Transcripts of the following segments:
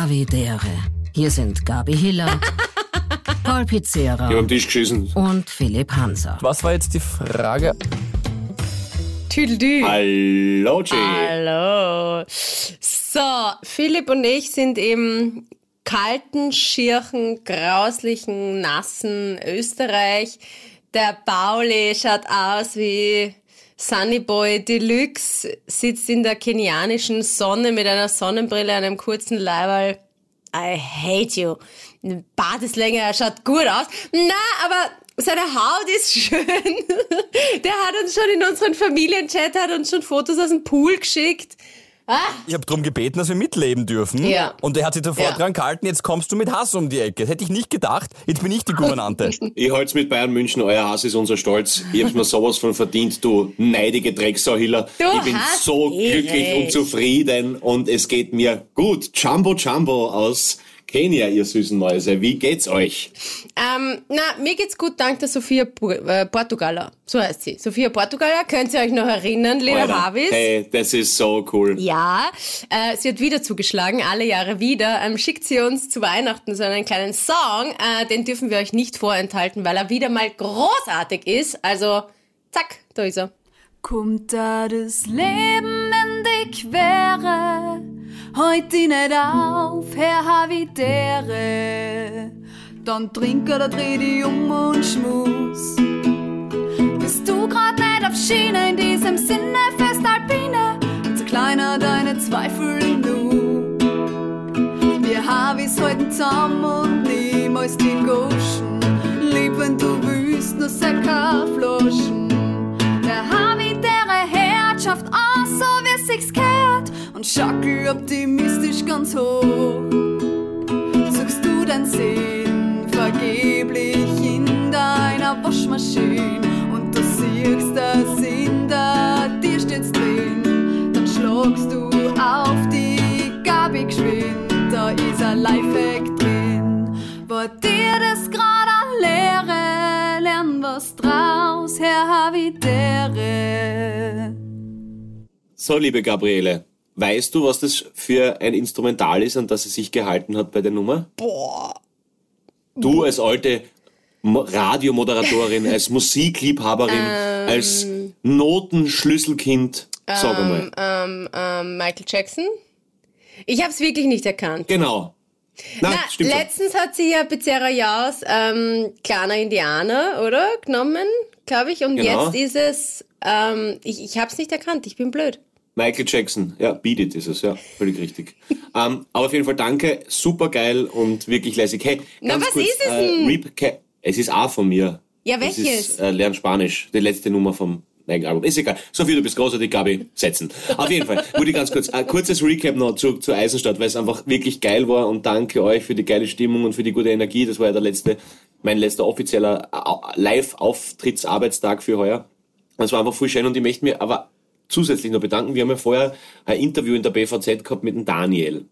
Havidere. Hier sind Gabi Hiller, Paul Pizzera am Tisch geschissen. und Philipp Hanser. Was war jetzt die Frage? Tüdeldü. Hallo, Jay. Hallo. So, Philipp und ich sind im kalten, schirchen, grauslichen, nassen Österreich. Der Pauli schaut aus wie Sunnyboy Deluxe, sitzt in der kenianischen Sonne mit einer Sonnenbrille, einem kurzen Leiberl. I hate you. Bart ist länger, er schaut gut aus. Na, aber seine Haut ist schön. Der hat uns schon in unseren Familienchat, hat uns schon Fotos aus dem Pool geschickt. Ah, Ich habe darum gebeten, dass wir mitleben dürfen. Ja. Und er hat sich sofort Ja. dran gehalten, jetzt kommst du mit Hass um die Ecke. Das hätte ich nicht gedacht. Jetzt bin ich die Gouvernante. Ich halt's mit Bayern München, euer Hass ist unser Stolz. Ich hab's mir sowas von verdient, du neidige Drecksau Hiller. Du Ich bin so glücklich ewig. und zufrieden und es geht mir gut. Jumbo Jumbo aus Kenia, ihr süßen Mäuse. Wie geht's euch? ähm, na, mir geht's gut, dank der Sophia äh, Portugaler. So heißt sie. Sophia Portugaler, könnt ihr euch noch erinnern, liebe Alter, Harvis? Hey, das ist so cool. Ja, äh, sie hat wieder zugeschlagen, alle Jahre wieder. Ähm, schickt sie uns zu Weihnachten so einen kleinen Song. Äh, den dürfen wir euch nicht vorenthalten, weil er wieder mal großartig ist. Also, zack, da ist er. Kommt da das Leben in die Quere, heut die nicht auf, Herr Havidere. Dann trink oder dreh die um und schmus. Bist du grad nicht auf Schiene, in diesem Sinne Festalpine, und zerkleiner deine Zweifel im Nu. Wir Havis halten zusammen und niemals die Goschen, lieb wenn du willst, nur Säcker Flaschen. Der Harvey, der Herrschaft an, so wie sich's gehört und schackel optimistisch ganz hoch. Suchst du dein Sinn vergeblich in deiner Waschmaschine und du siehst das in der dir steht's drin, dann schlagst du auf die Gabi geschwind, da ist ein Lifehack drin. War dir das grad eine Lehre, lern was draus, Herr Havidere. So, liebe Gabriele, weißt du, was das für ein Instrumental ist, an das sie sich gehalten hat bei der Nummer? Boah. Du als alte Mo- Radiomoderatorin, als Musikliebhaberin, als Notenschlüsselkind, sag einmal. Ähm, ähm, Michael Jackson? Ich hab's wirklich nicht erkannt. Genau. Nein, Na, stimmt schon. letztens hat sie ja Pizzeria Jaus, ähm, kleiner Indianer, oder? Genommen, glaube ich. Und Genau. jetzt ist es, ähm, ich, ich hab's nicht erkannt, ich bin blöd. Michael Jackson, ja, Beat It ist es, ja, völlig richtig. ähm, aber auf jeden Fall danke, super geil und wirklich lässig. Hey, Na, was kurz, ist es äh, denn? Reap- es ist A von mir. Ja, Es welches? ist äh, Lern Spanisch, die letzte Nummer vom eigenen Album. Ist egal. Sophie, du bist großartig, Gabi, setzen. Auf jeden Fall, würde ich ganz kurz, ein kurzes Recap noch zu, zu Eisenstadt, weil es einfach wirklich geil war und danke euch für die geile Stimmung und für die gute Energie. Das war ja der letzte, mein letzter offizieller äh, Live-Auftrittsarbeitstag für heuer. Das war einfach voll schön und ich möchte mir aber zusätzlich noch bedanken. Wir haben ja vorher ein Interview in der BVZ gehabt mit dem Daniel.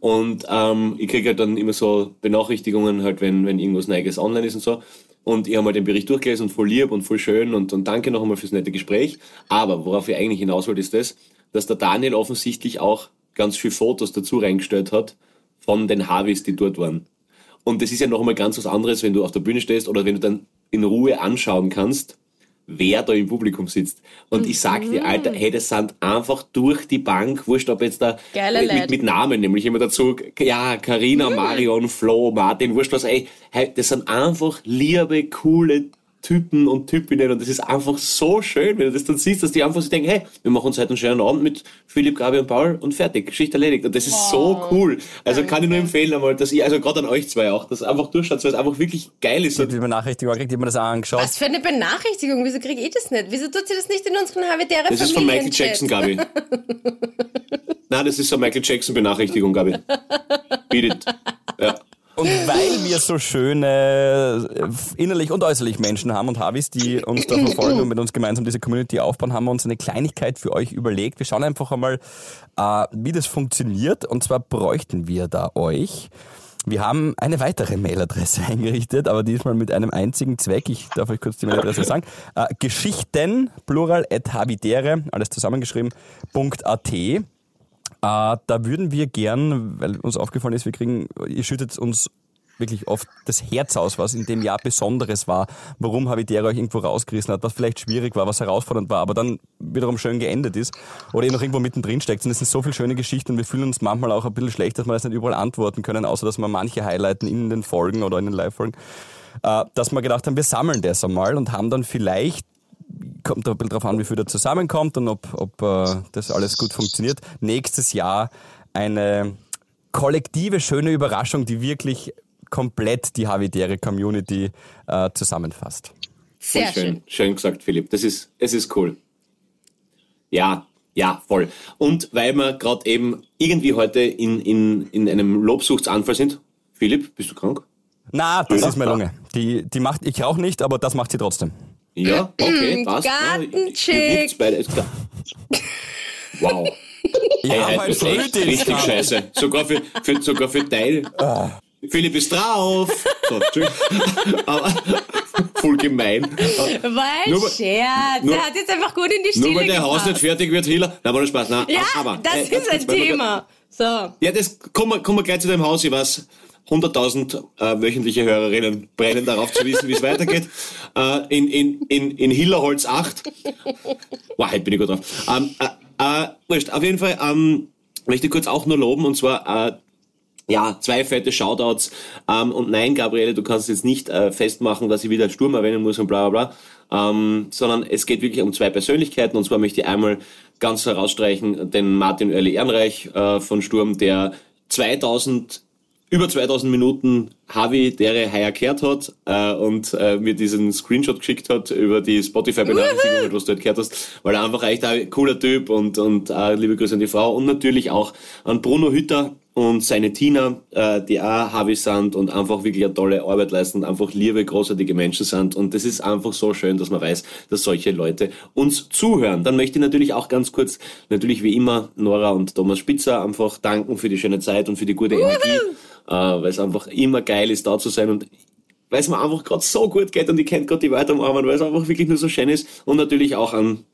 Und ähm, ich kriege halt dann immer so Benachrichtigungen, halt, wenn, wenn irgendwas Neues online ist und so. Und ich habe mal den Bericht durchgelesen und voll lieb und voll schön und, und danke noch einmal fürs nette Gespräch. Aber worauf ich eigentlich hinaus wollte, ist das, dass der Daniel offensichtlich auch ganz viele Fotos dazu reingestellt hat von den Harvis, die dort waren. Und das ist ja noch einmal ganz was anderes, wenn du auf der Bühne stehst oder wenn du dann in Ruhe anschauen kannst, wer da im Publikum sitzt. Und ich sag dir, Alter, hey, das sind einfach durch die Bank, wurscht, ob jetzt da mit, mit Namen, nämlich immer dazu, ja, Carina, Marion, Flo, Martin, wurscht was, ey, hey, das sind einfach liebe, coole Typen und Typinnen und das ist einfach so schön, wenn du das dann siehst, dass die einfach so denken, hey, wir machen uns heute einen schönen Abend mit Philipp, Gabi und Paul und fertig, Geschichte erledigt. Und das ist so cool. Also kann ich nur empfehlen einmal, dass ihr, also gerade an euch zwei auch, dass einfach durchschaut, weil es einfach wirklich geil ist. Ich habe die Benachrichtigung gekriegt, ich habe mir das auch angeschaut. Was für eine Benachrichtigung, wieso kriege ich das nicht? Wieso tut sie das nicht in unseren Havidere Das ist von Michael Jackson, Gabi. Nein, das ist so Michael Jackson Benachrichtigung, Gabi. Beat it. Ja. Und weil wir so schöne äh, innerlich und äußerlich Menschen haben und Havis, die uns da verfolgen und mit uns gemeinsam diese Community aufbauen, haben wir uns eine Kleinigkeit für euch überlegt. Wir schauen einfach einmal, äh, wie das funktioniert. Und zwar bräuchten wir da euch. Wir haben eine weitere Mailadresse eingerichtet, aber diesmal mit einem einzigen Zweck. Ich darf euch kurz die Mailadresse sagen. Äh, Geschichten, plural, at habitere, alles zusammengeschrieben, .at. Äh, da würden wir gern, weil uns aufgefallen ist, wir kriegen, ihr schüttet uns wirklich oft das Herz aus, was in dem Jahr Besonderes war, warum Habitäre euch irgendwo rausgerissen hat, was vielleicht schwierig war, was herausfordernd war, aber dann wiederum schön geendet ist oder ihr noch irgendwo mittendrin steckt. Und es sind so viele schöne Geschichten und wir fühlen uns manchmal auch ein bisschen schlecht, dass wir das nicht überall antworten können, außer dass wir manche highlighten in den Folgen oder in den Live-Folgen, äh, dass wir gedacht haben, wir sammeln das einmal und haben dann vielleicht kommt ein bisschen drauf an, wie viel da zusammenkommt und ob, ob äh, das alles gut funktioniert. Nächstes Jahr eine kollektive, schöne Überraschung, die wirklich komplett die Havidere Community äh, zusammenfasst. Sehr schön. schön. Schön gesagt, Philipp. Das ist, es ist cool. Ja, ja, voll. Und weil wir gerade eben irgendwie heute in, in, in einem Lobsuchtsanfall sind. Philipp, bist du krank? Na, das ist meine Lunge. Die, die macht, ich rauche nicht, aber das macht sie trotzdem. Ja, okay, passt. Gartenchick. Ja, ist. Wow. Ich Hey, heute du echt richtig scheiße. Sogar für, für, sogar für dein. Philipp ist drauf. So. Aber voll gemein. War ein Nur Scherz. nur- der hat jetzt einfach gut in die Stille Nur weil der Haus gepasst. nicht fertig wird, Hiller. Nein, war nur Spaß. Nein, Ja, aber, das äh, ist ein Thema. So. Ja, das kommen wir, kommen wir gleich zu dem Haus. Ich weiß, 100.000 äh, wöchentliche Hörerinnen brennen darauf zu wissen, wie es weitergeht. Äh, in, in, in, in Hillerholz 8. Wow, heute bin ich gut drauf. Ähm, äh, äh, wurscht, auf jeden Fall ähm, möchte ich kurz auch nur loben und zwar äh, ja, zwei fette Shoutouts. Ähm, und nein, Gabriele, du kannst jetzt nicht äh, festmachen, dass ich wieder Sturm erwähnen muss und bla bla bla. Ähm, sondern es geht wirklich um zwei Persönlichkeiten. Und zwar möchte ich einmal ganz herausstreichen den Martin Oerli Ehrenreich äh, von Sturm, der 2000 über 2000 Minuten Havi dere heuer gehört hat äh, und äh, mir diesen Screenshot geschickt hat über die Spotify-Benachrichtigung, was du dort gehört hast, weil er einfach echt ein cooler Typ und, und äh, liebe Grüße an die Frau und natürlich auch an Bruno Hütter und seine Tina, äh, die auch Havi sind und einfach wirklich eine tolle Arbeit leisten und einfach liebe, großartige Menschen sind. Und das ist einfach so schön, dass man weiß, dass solche Leute uns zuhören. Dann möchte ich natürlich auch ganz kurz, natürlich wie immer, Nora und Thomas Spitzer einfach danken für die schöne Zeit und für die gute Energie äh, weil es einfach immer geil ist, da zu sein und weil es mir einfach gerade so gut geht und ich kennt gerade die Leute am Arm, weil es einfach wirklich nur so schön ist. Und natürlich auch an,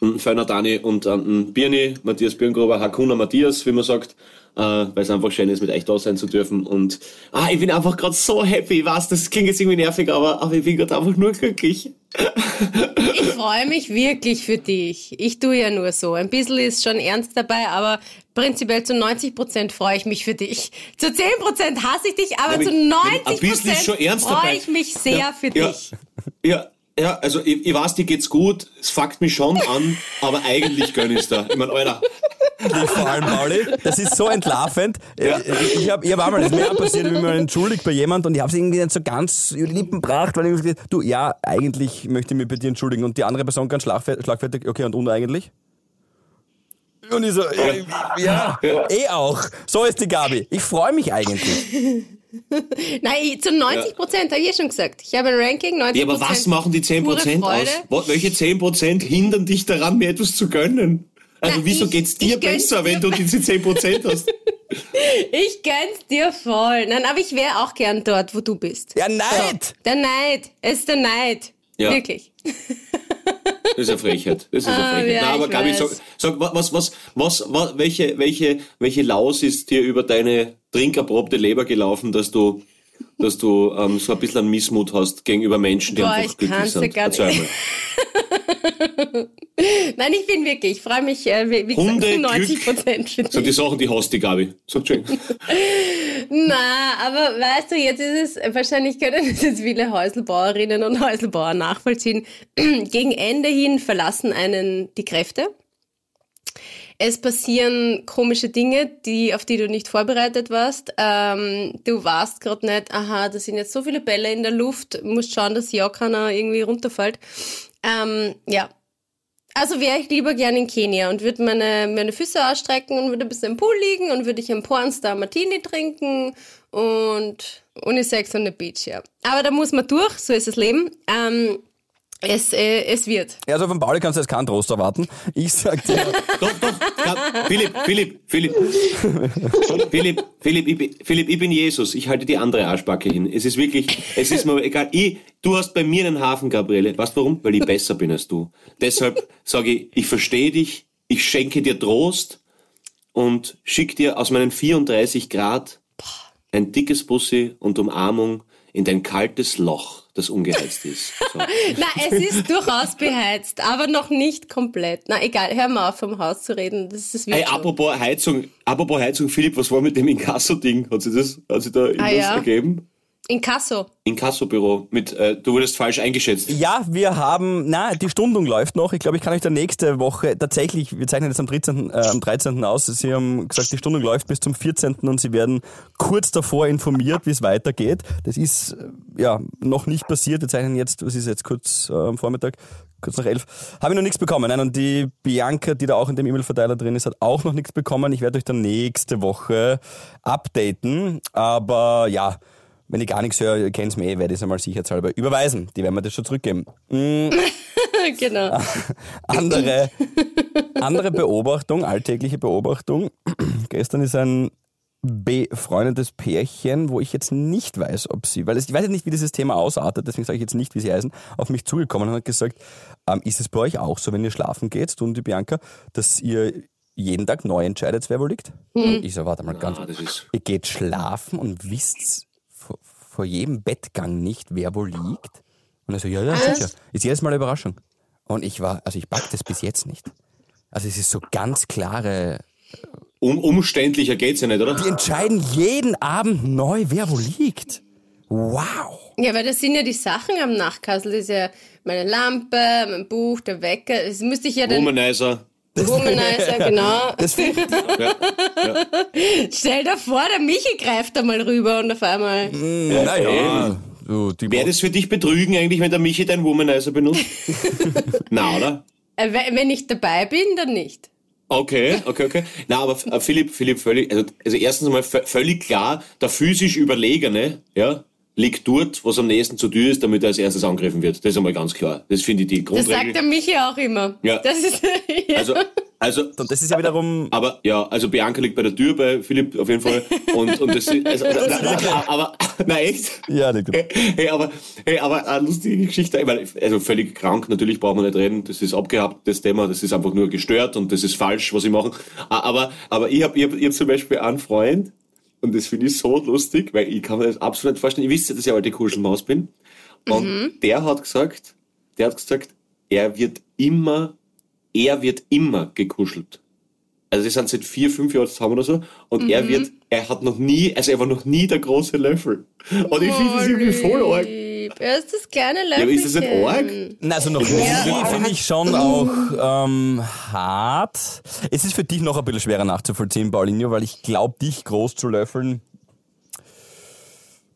an Föhner Dani und an Birni, Matthias Birngruber, Hakuna Matthias, wie man sagt, äh, weil es einfach schön ist, mit euch da sein zu dürfen. Und ah, ich bin einfach gerade so happy, ich weiß, das klingt jetzt irgendwie nervig, aber, aber ich bin gerade einfach nur glücklich. Ich freue mich wirklich für dich. Ich tue ja nur so. Ein bisschen ist schon ernst dabei, aber prinzipiell zu 90 Prozent freue ich mich für dich. Zu 10 Prozent hasse ich dich, aber Aber zu ich- ein 90 bisschen ist schon Prozent freue ich mich sehr Ja, für ja. dich. Ja, ja, also ich, ich weiß, dir geht's gut, es fuckt mich schon an, aber eigentlich gönn ich's da. Ich mein, Alter, Vor allem, Pauli, das ist so entlarvend. Ja. Ich, habe ich hab einmal, das ist mir auch passiert, ich bin mal entschuldigt bei jemand und ich habe es irgendwie nicht so ganz über die Lippen gebracht, weil ich gesagt du, ja, eigentlich möchte ich mich bei dir entschuldigen. Und die andere Person ganz schlagfer- schlagfertig, okay, und uneigentlich? Und ich so, ja, ja, eh auch. So ist die Gabi. Ich freue mich eigentlich. Nein, ich- zu 90 Prozent, habe ich eh schon gesagt. Ich habe ein Ranking, 90 ja, aber was machen die 10% pure aus? Welche 10% hindern dich daran, mir etwas zu gönnen? Also Na, wieso ich- geht's dir besser, wenn du diese 10% hast? Ich gönn's dir voll. Nein, aber ich wäre auch gern dort, wo du bist. Ja, Neid! Der Neid. Es ist der Neid. Ja. Wirklich. Das ist eine Frechheit. Das ist eine Ah, Frechheit. ja, Na, aber Gabi, sag, sag was, was, was, was, welche, welche, welche Laus ist dir über deine trinkerprobte Leber gelaufen, dass du, dass du ähm, so ein bisschen einen Missmut hast gegenüber Menschen, die Boah, einfach ich glücklich sind? gar Erzähl nicht. mal. Nein, ich bin wirklich, ich freue mich, äh, wie wie Hunde, gesagt, 90 Glück. Prozent sind die. Sachen, die hast die Gabi. Sag schön. Na, aber weißt du, jetzt ist es, wahrscheinlich können es jetzt viele Häuselbauerinnen und Häuselbauer nachvollziehen. Gegen Ende hin verlassen einen die Kräfte. Es passieren komische Dinge, die, auf die du nicht vorbereitet warst. Ähm, du warst gerade nicht, aha, da sind jetzt so viele Bälle in der Luft, musst schauen, dass ja keiner irgendwie runterfällt. Ähm, ja. Also wäre ich lieber gern in Kenia und würde meine, meine Füße ausstrecken und würde ein bisschen im Pool liegen und würde ich einen Pornstar Martini trinken und Unisex on the Beach, ja. Aber da muss man durch, so ist das Leben. Ähm, es, äh, es wird. Ja, Also von Pauli kannst du jetzt keinen Trost erwarten. Ich sag dir, Doch, doch, ja, Philipp, Philipp, Philipp. Philipp, Philipp, ich bin, Philipp, ich bin Jesus. Ich halte die andere Arschbacke hin. Es ist wirklich, es ist mir egal. Ich, du hast bei mir einen Hafen, Gabriele. Weißt du warum? Weil ich besser bin als du. Deshalb sage ich, ich verstehe dich, ich schenke dir Trost und schicke dir aus meinen 34 Grad ein dickes Bussi und Umarmung in dein kaltes Loch, das ungeheizt ist. So. Na, es ist durchaus beheizt, aber noch nicht komplett. Na, egal, hör mal auf, vom Haus zu reden. Das ist Ey, wirklich. apropos Heizung, apropos Heizung, Philipp, was war mit dem Inkasso-Ding? Hat sich das, hat sich da irgendwas ja. ergeben? Inkasso. Inkasso-Büro mit, äh, du wurdest falsch eingeschätzt. Ja, wir haben, na, die Stundung läuft noch. Ich glaube, ich kann euch da nächste Woche tatsächlich, wir zeichnen jetzt am 13., äh, am 13. aus. Sie haben gesagt, die Stundung läuft bis zum 14. und Sie werden kurz davor informiert, wie es weitergeht. Das ist, äh, ja, noch nicht passiert. Wir zeichnen jetzt, was ist jetzt kurz äh, am Vormittag? Kurz nach elf. Habe ich noch nichts bekommen. Nein, und die Bianca, die da auch in dem E-Mail-Verteiler drin ist, hat auch noch nichts bekommen. Ich werde euch dann nächste Woche updaten. Aber ja, wenn ich gar nichts höre, ihr kennt's mir eh, werde ich es einmal sicherheitshalber überweisen. Die werden mir das schon zurückgeben. genau. Andere, andere Beobachtung, alltägliche Beobachtung. Gestern ist ein befreundetes Pärchen, wo ich jetzt nicht weiß, ob sie, weil es, ich weiß jetzt nicht, wie dieses Thema ausartet, deswegen sage ich jetzt nicht, wie sie heißen, auf mich zugekommen und hat gesagt, ähm, ist es bei euch auch so, wenn ihr schlafen geht, du und die Bianca, dass ihr jeden Tag neu entscheidet, wer wo liegt? Und ich so, warte mal ganz, ist, ihr geht schlafen und wisst vor, jedem Bettgang nicht, wer wo liegt? Und er so, ja, ja, sicher. Ist jedes Mal eine Überraschung. Und ich war, also ich pack das bis jetzt nicht. Also es ist so ganz klare, um, umständlicher geht's ja nicht, oder? die entscheiden jeden Abend neu, wer wo liegt. Wow. Ja, weil das sind ja die Sachen am Nachtkassel. Das ist ja meine Lampe, mein Buch, der Wecker. Das müsste ich ja dann. Womanizer. Womanizer, genau. Das find, Stell dir vor, der Michi greift da mal rüber und auf einmal. naja, du, Wäre das für dich betrügen eigentlich, wenn der Michi deinen Womanizer benutzt? Na, oder? Äh, we- wenn ich dabei bin, dann nicht. Okay, okay, okay. Na, aber äh, Philipp, Philipp, völlig, also, also erstens einmal völlig klar, der physisch Überlegene, ja, liegt dort, was am nächsten zur Tür ist, damit er als erstes angegriffen wird. Das ist einmal ganz klar. Das finde ich die Das sagt Grundregel. der Michi auch immer. Ja. Das ist, ja. Also, also, Und das ist ja wiederum, aber ja, also Bianca liegt bei der Tür bei Philipp auf jeden Fall. Und, und das ist, also, na, na, na, aber, na echt? ja, nicht gut. Hey, aber, hey, aber eine lustige Geschichte, weil, also völlig krank, natürlich braucht man nicht reden, das ist abgehabt, das Thema, das ist einfach nur gestört und das ist falsch, was sie machen. A- Aber, aber ich habe ich hab, ich hab zum Beispiel einen Freund, und das finde ich so lustig, weil ich kann mir das absolut nicht vorstellen, ich wisst ja, dass ich alte Kuschelmaus bin, und der hat gesagt, der hat gesagt, er wird immer, er wird immer gekuschelt. Also die sind seit vier, fünf Jahren zusammen oder so. Und er wird, er hat noch nie, also er war noch nie der große Löffel. Und ich finde das irgendwie voll arg. Er ist das kleine Ja, Löffelchen. aber ist das nicht arg? Na, Also noch nie finde ich schon auch ähm, hart. Es ist für dich noch ein bisschen schwerer nachzuvollziehen, Paulinho, weil ich glaube, dich groß zu löffeln.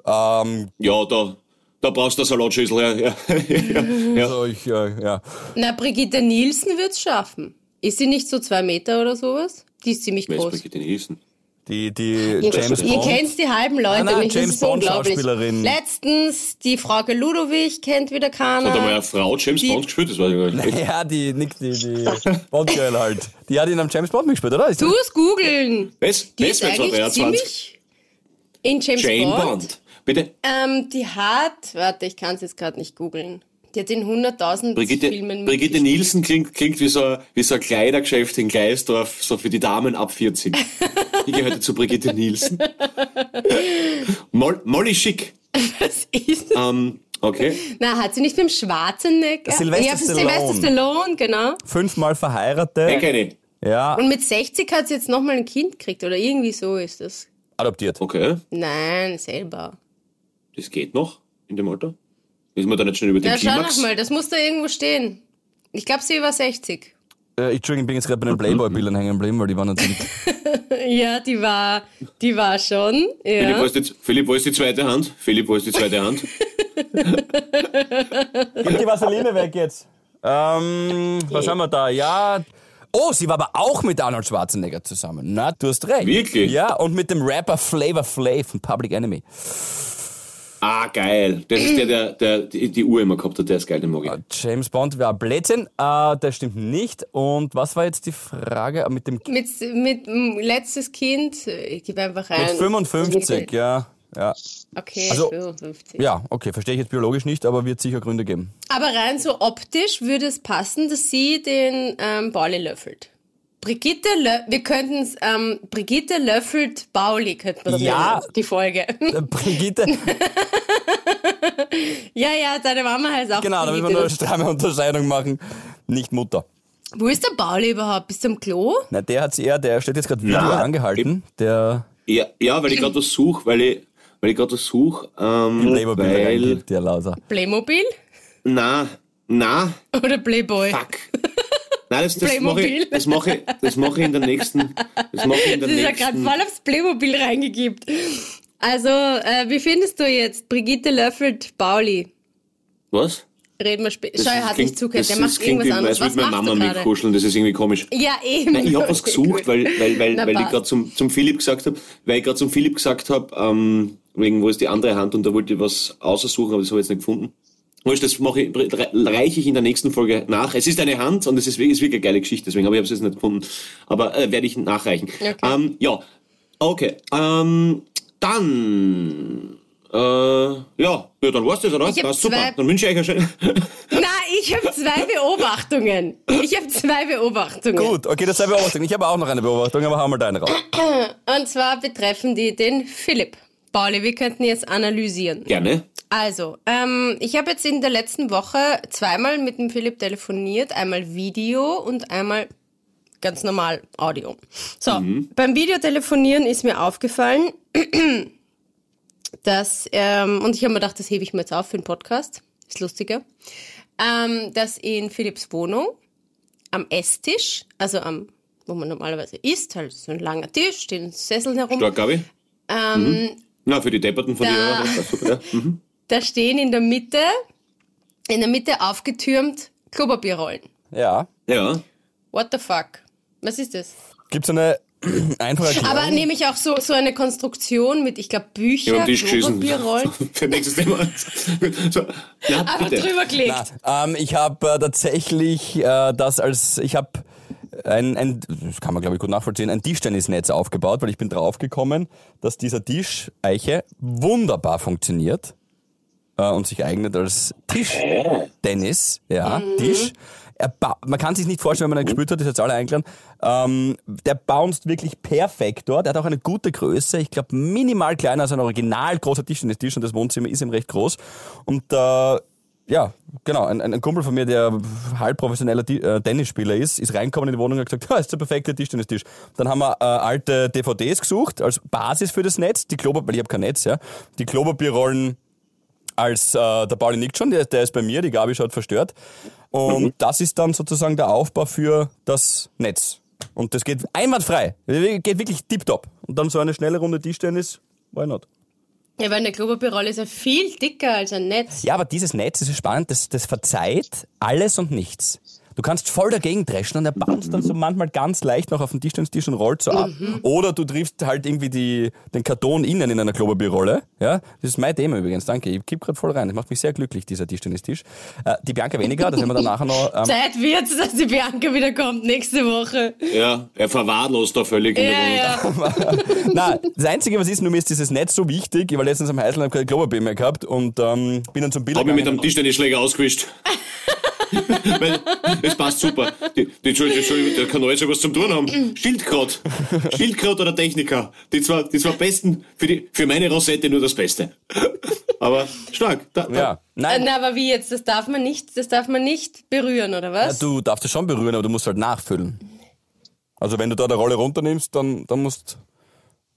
Ähm, Ja, da, da brauchst du eine Salatschüssel. Ja, ja, ja, ja. also ich, äh, ja. Na, Brigitte Nielsen wird's schaffen. Ist sie nicht so zwei Meter oder sowas? Die ist ziemlich Wer ist groß. Brigitte Nielsen? Die, die Ihr, James ihr Bond. kennt die halben Leute Nein, nein, nicht. James Bond. Schauspielerin. Letztens die Frauke Ludowig kennt wieder Hat einmal keiner. eine Frau James Die- Bond gespielt? Das weiß ich gar nicht. Ja, die, Nick, die, die Bond-Girl halt. Die hat in einem James Bond mitgespielt, oder? Ist Du es googeln. Was? Die Was ist eigentlich 2023? ziemlich in James Jane Bond. Bond. Bitte? Ähm, die hat, warte, ich kann es jetzt gerade nicht googeln. Die hat in 100.000 Brigitte, Filmen Brigitte. Nielsen klingt, klingt wie, so, wie so ein Kleidergeschäft in Gleisdorf, so für die Damen ab 40. Ich gehörte zu Brigitte Nielsen. Moll, Molly Schick. Was ist Ähm, okay. Na, hat sie nicht mit dem Schwarzenegger? Sylvester ja, Stallone. Sylvester Stallone, genau. Fünfmal Den verheiratet. kenne ich. Ja, Und mit 60 hat sie jetzt nochmal ein Kind gekriegt, oder irgendwie so ist das. adoptiert. Okay. Nein, selber. Das geht noch in dem Alter. Ist man da nicht schon über den Ja, schau Klimax? noch mal, das muss da irgendwo stehen. Ich glaube, sie war 60. Äh, Entschuldigung, ich bin jetzt gerade bei den Playboy-Bildern hängen geblieben, weil die waren natürlich. Ja, die war, die war schon. Philipp, Ja. wo ist die, Philipp, wo ist die zweite Hand? Philipp, wo ist die zweite Hand? Gib die Vaseline weg jetzt. Ähm, was haben wir da? Ja. Oh, sie war aber auch mit Arnold Schwarzenegger zusammen. Na, du hast recht. Wirklich? Ja, und mit dem Rapper Flavor Flav von Public Enemy. Ah, geil. Das ist der, der, der die, die Uhr immer gehabt hat. Der ist geil, den mag ich. James Bond war Blödsinn. Äh, das stimmt nicht. Und was war jetzt die Frage? Äh, Mit dem Mit, mit mm, letztes Kind, ich gebe einfach ein. mit 55, ja. Ja. Okay, Also- 55. ja, okay, verstehe ich jetzt biologisch nicht, aber wird sicher Gründe geben. Aber rein so optisch würde es passen, dass sie den ähm, Pauli löffelt. Brigitte, Lö wir könnten es, ähm, Brigitte löffelt Bauli, könnten wir das Ja. nennen, die Folge. Äh, Brigitte, ja, ja, deine Mama heißt auch genau, da müssen wir nur eine stramme Unterscheidung machen. Nicht Mutter. Wo ist der Bauli überhaupt? Bist du am Klo? Na, der hat's eher, der steht jetzt gerade Video Ja. angehalten. Der Ja, ja weil ich gerade was suche, weil ich, weil ich gerade was suche. Ähm, Playmobil weil, der Lauser. Playmobil? na, na, Oder Playboy? fuck. Nein, das, das mache ich, das mach ich, das mach ich in der nächsten, das mache ich in der Das ist ja gerade nächsten, voll aufs Playmobil reingegibt. Also, äh, wie findest du jetzt Brigitte löffelt Bauli? was? Reden wir später. Schau, er hat klingt- nicht zugehört. Der macht irgendwas anderes. als würde meine Mama mitkuscheln, das ist irgendwie komisch. Ja, eben. Nein, ich habe was gesucht, weil, weil, weil, Na, weil ich gerade zum, zum Philipp gesagt habe, weil ich gerade zum Philipp gesagt habe, ähm, wegen wo ist die andere Hand und da wollte ich was aussuchen, aber das habe ich jetzt nicht gefunden. Wurscht, das mache ich, reiche ich in der nächsten Folge nach. Es ist eine Hand und es ist, wirklich- ist wirklich eine geile Geschichte, deswegen habe ich es jetzt nicht gefunden. Aber äh, werde ich nachreichen. Okay. Ähm, ja, okay. Ähm, dann, äh, ja, ja, dann war's das, oder? Ich Passt super. Dann wünsche ich euch eine schöne... Nein, ich habe zwei Beobachtungen. Ich habe zwei Beobachtungen. Gut, okay, das ist eine Beobachtung. Ich habe auch noch eine Beobachtung, aber hau mal deine raus. Und zwar betreffen die den Philipp. Pauli, wir könnten jetzt analysieren. Gerne. Also, ähm, ich habe jetzt in der letzten Woche zweimal mit dem Philipp telefoniert. Einmal Video und einmal ganz normal Audio. So, beim Videotelefonieren ist mir aufgefallen, dass, ähm, und ich habe mir gedacht, das hebe ich mir jetzt auf für den Podcast, ist lustiger, ähm, dass in Philipps Wohnung am Esstisch, also am, wo man normalerweise isst, halt so ein langer Tisch, stehen Sesseln herum, Stark, Gabi. ähm, Mhm. Na, für die Depperten von Da- dir. Mhm. Da stehen in der Mitte, in der Mitte aufgetürmt Klopapierrollen. Ja. Ja. What the fuck? Was ist das? Gibt's eine einfache Erklärung? Aber nehme ich auch so, so eine Konstruktion mit, ich glaube, Bücher, geschissen. Klopapierrollen. Für nächstes Thema. So, ja, Aber drüber gelegt. Na, ähm, ich habe äh, tatsächlich äh, das als, ich habe ein, ein, das kann man glaube ich gut nachvollziehen, ein Tischtennisnetz aufgebaut, weil ich bin draufgekommen, dass dieser Tisch Eiche wunderbar funktioniert äh, und sich eignet als Tischtennis, ja, Mhm. Tisch. Man kann sich nicht vorstellen, wenn man ihn gespielt hat, ist jetzt alle eingeladen. Ähm, der bounced wirklich perfekt dort. Er hat auch eine gute Größe. Ich glaube, minimal kleiner als ein original großer Tischtennistisch und das Wohnzimmer ist ihm recht groß. Und äh, ja, genau, ein, ein Kumpel von mir, der halb professioneller äh, Tennisspieler ist, ist reingekommen in die Wohnung und hat gesagt, ja, ist der perfekte Tischtennistisch. Dann haben wir äh, alte DVDs gesucht als Basis für das Netz, die Klopapier, weil ich habe kein Netz, ja, die Klopapierrollen als äh, der Pauli nickt schon, der, der ist bei mir, die Gabi schaut verstört. Und das ist dann sozusagen der Aufbau für das Netz. Und das geht einwandfrei. Geht wirklich tipptopp. Und dann so eine schnelle Runde Tischtennis, why not? Ja, weil eine Klopapierrolle ist ja viel dicker als ein Netz. Ja, aber dieses Netz, das ist spannend, das, das verzeiht alles und nichts. Du kannst voll dagegen dreschen und er bounce dann so manchmal ganz leicht noch auf den Tischtennistisch und rollt so ab. Oder du triffst halt irgendwie die, den Karton innen in einer Klopapierrolle. Ja, das ist mein Thema übrigens, danke. Ich kipp gerade voll rein. Das macht mich sehr glücklich, dieser Tischtennistisch. Äh, die Bianca weniger, das werden wir dann nachher noch... Ähm, Zeit wird's, dass die Bianca wieder kommt nächste Woche. Ja, er verwahrlost da völlig in Ja, ja. Nein, das Einzige, was ist, nur mir ist dieses Netz so wichtig. Ich war letztens am Heißel und habe kein Klopapier mehr gehabt und ähm, bin dann zum Bild Hab ich mit einem Tischtennisschläger ausgewischt. Weil, es passt super. Die, die, Entschuldigung, Entschuldigung, der kann alles was zum tun haben. Schildkraut. Schildkraut oder Techniker. Die zwei, die zwei besten, für, die, für meine Rosette nur das Beste. Aber stark. Da, da. Ja, nein. Na, aber wie jetzt? Das darf man nicht, das darf man nicht berühren, oder was? Du darfst es schon berühren, aber du musst halt nachfüllen. Also wenn du da eine Rolle runternimmst, dann, dann musst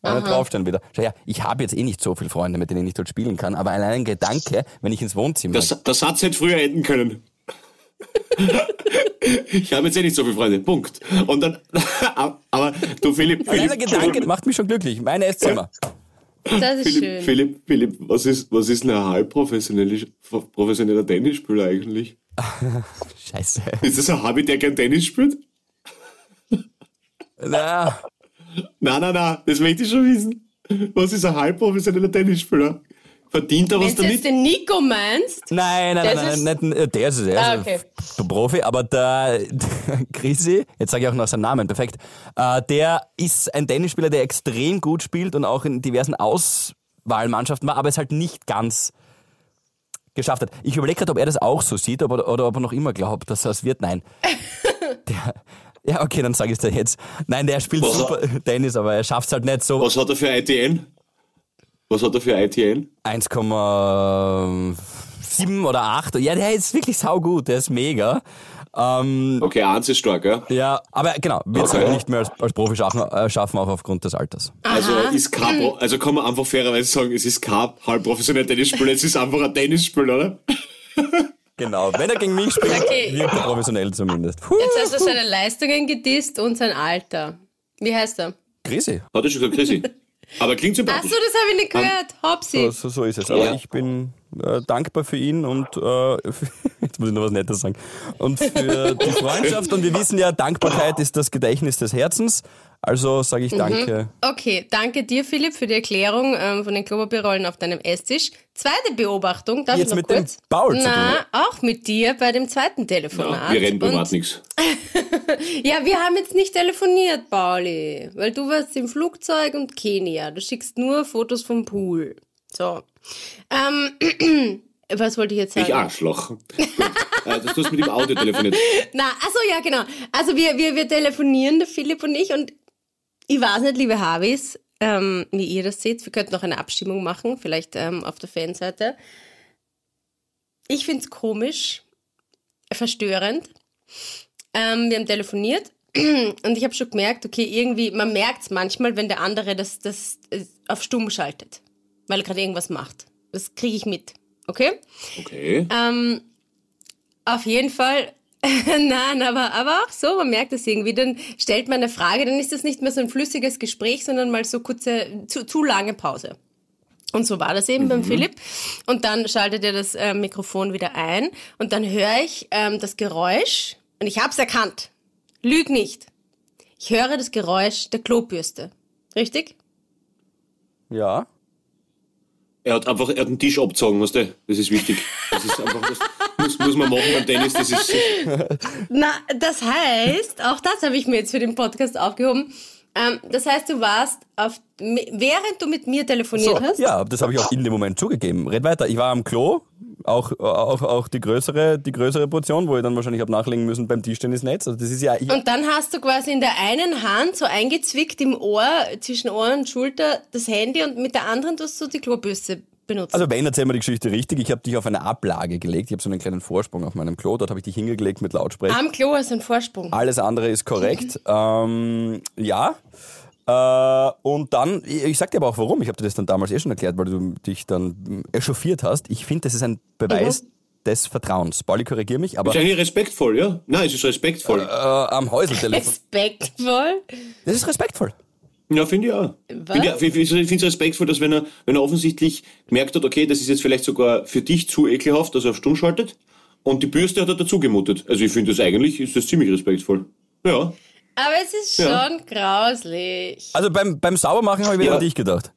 du eine draufstellen wieder. Schau her, ich habe jetzt eh nicht so viele Freunde, mit denen ich dort spielen kann, aber allein ein Gedanke, wenn ich ins Wohnzimmer... Das, der Satz hätte früher enden können. Ich habe jetzt eh nicht so viele Freunde. Punkt. Und dann, aber du Philipp, Philipp, der Gedanke macht mich schon glücklich. Mein Esszimmer. das ist Philipp, schön. Philipp, Philipp, was ist, was ist ein halbprofessioneller professioneller Tennisspieler eigentlich? Scheiße. Ist das ein Hobby, der gern Tennis spielt? Na, Nein, nein, nein, das möchte ich schon wissen. Was ist ein halbprofessioneller Tennisspieler? Verdient er was Wenn du jetzt damit? den Nico meinst, nein, nein, Das nein, nein, nicht, der ist es. Er Ah, ist okay. ein Profi, aber der, der Chrissy, jetzt sage ich auch noch seinen Namen, perfekt, äh, der ist ein Tennisspieler, der extrem gut spielt und auch in diversen Auswahlmannschaften war, aber es halt nicht ganz geschafft hat. Ich überlege gerade, ob er das auch so sieht ob er, oder ob er noch immer glaubt, dass er es wird. Nein. Der, Ja, okay, dann sage ich es dir jetzt. Nein, der spielt Was? super Tennis, aber er schafft es halt nicht so. Was hat er für ITN? Was hat er für ITN? 1,7 oder 8. Ja, der ist wirklich saugut, der ist mega. Ähm, Okay, eins ist stark, ja. ja, aber genau, wird es Okay. halt nicht mehr als, als Profi schaffen, äh, schaffen, auch aufgrund des Alters. Also ist kein, Pro- also kann man einfach fairerweise sagen, es ist kein halb professioneller Tennisspieler, es ist einfach ein Tennisspieler, oder? Genau, wenn er gegen mich spielt, Okay. wirkt er professionell zumindest. Puh, Jetzt hast du seine Leistungen gedisst und sein Alter. Wie heißt er? Grisi. Hat er schon gesagt, Chrissy. Aber klingt Achso, sympathisch. das habe ich nicht gehört. Hopsi. So, so, so ist es. Aber Ja. ich bin äh, dankbar für ihn und äh, für, jetzt muss ich noch was Nettes sagen. Und für die Freundschaft. Und wir wissen ja, Dankbarkeit ist das Gedächtnis des Herzens. Also sage ich danke. Okay, danke dir, Philipp, für die Erklärung ähm, von den Klopapierrollen auf deinem Esstisch. Zweite Beobachtung, darf Jetzt ich noch mit dem kurz? Paul zu Na, auch mit dir bei dem zweiten Ja, Telefonat. wir reden privat nichts. Ja, wir haben jetzt nicht telefoniert, Pauli, weil du warst im Flugzeug und Kenia. Du schickst nur Fotos vom Pool. So. Ähm, was wollte ich jetzt sagen? Ich Arschloch. Äh, Du hast mit dem Audio telefoniert. Na, also ja, genau. Also wir, wir, wir telefonieren, der Philipp und ich, und ich weiß nicht, liebe Harvis, ähm, wie ihr das seht. Wir könnten noch eine Abstimmung machen, vielleicht ähm, auf der Fanseite. Ich find's komisch, verstörend. Ähm, wir haben telefoniert und ich habe schon gemerkt, okay, irgendwie, man merkt's manchmal, wenn der andere das, das äh, auf stumm schaltet, weil er gerade irgendwas macht. Das kriege ich mit, okay? Okay. Ähm, auf jeden Fall. Nein, aber, aber auch so, man merkt es irgendwie. Dann stellt man eine Frage, dann ist das nicht mehr so ein flüssiges Gespräch, sondern mal so kurze, zu, zu lange Pause. Und so war das eben beim Philipp. Und dann schaltet er das äh, Mikrofon wieder ein und dann höre ich ähm, das Geräusch und ich hab's erkannt. Lüg nicht. Ich höre das Geräusch der Klobürste. Richtig? Ja. Er hat einfach er hat den Tisch abgezogen, weißt du? Das ist wichtig. Das ist einfach, das muss, muss man machen beim Tennis. Das ist, Na, das heißt, auch das habe ich mir jetzt für den Podcast aufgehoben. Ähm, das heißt, du warst auf, während du mit mir telefoniert So, hast. ja, das habe ich auch in dem Moment zugegeben. Red weiter. Ich war am Klo, auch, auch, auch die, größere, die größere Portion, wo ich dann wahrscheinlich habe nachlegen müssen beim Tischtennisnetz. Also das ist ja... Ich, Und dann hast du quasi in der einen Hand so eingezwickt im Ohr, zwischen Ohr und Schulter, das Handy und mit der anderen tust du die Klobürste benutzen. Also wenn, erzähl mal die Geschichte richtig. Ich habe dich auf eine Ablage gelegt. Ich habe so einen kleinen Vorsprung auf meinem Klo. Dort habe ich dich hingelegt mit Lautsprecher. Am Klo hast du einen Vorsprung. Alles andere ist korrekt. ähm, ja. Äh, und dann, ich, ich sag dir aber auch warum. Ich habe dir das dann damals eh schon erklärt, weil du dich dann echauffiert hast. Ich finde, das ist ein Beweis des Vertrauens. Pauli, korrigier mich, aber ist eigentlich respektvoll, ja? Nein, es ist respektvoll. äh, am Häuseltelefon. Respektvoll. Das ist respektvoll. Ja, finde ich auch. Ich, find, ich finde es respektvoll, dass wenn er, wenn er offensichtlich gemerkt hat, okay, das ist jetzt vielleicht sogar für dich zu ekelhaft, dass er auf Stumm schaltet und die Bürste hat er dazu gemutet. Also ich finde das eigentlich, ist das ziemlich respektvoll. Ja. Aber es ist Ja. schon grauslich. Also beim, beim Saubermachen habe ich wieder Ja. an dich gedacht.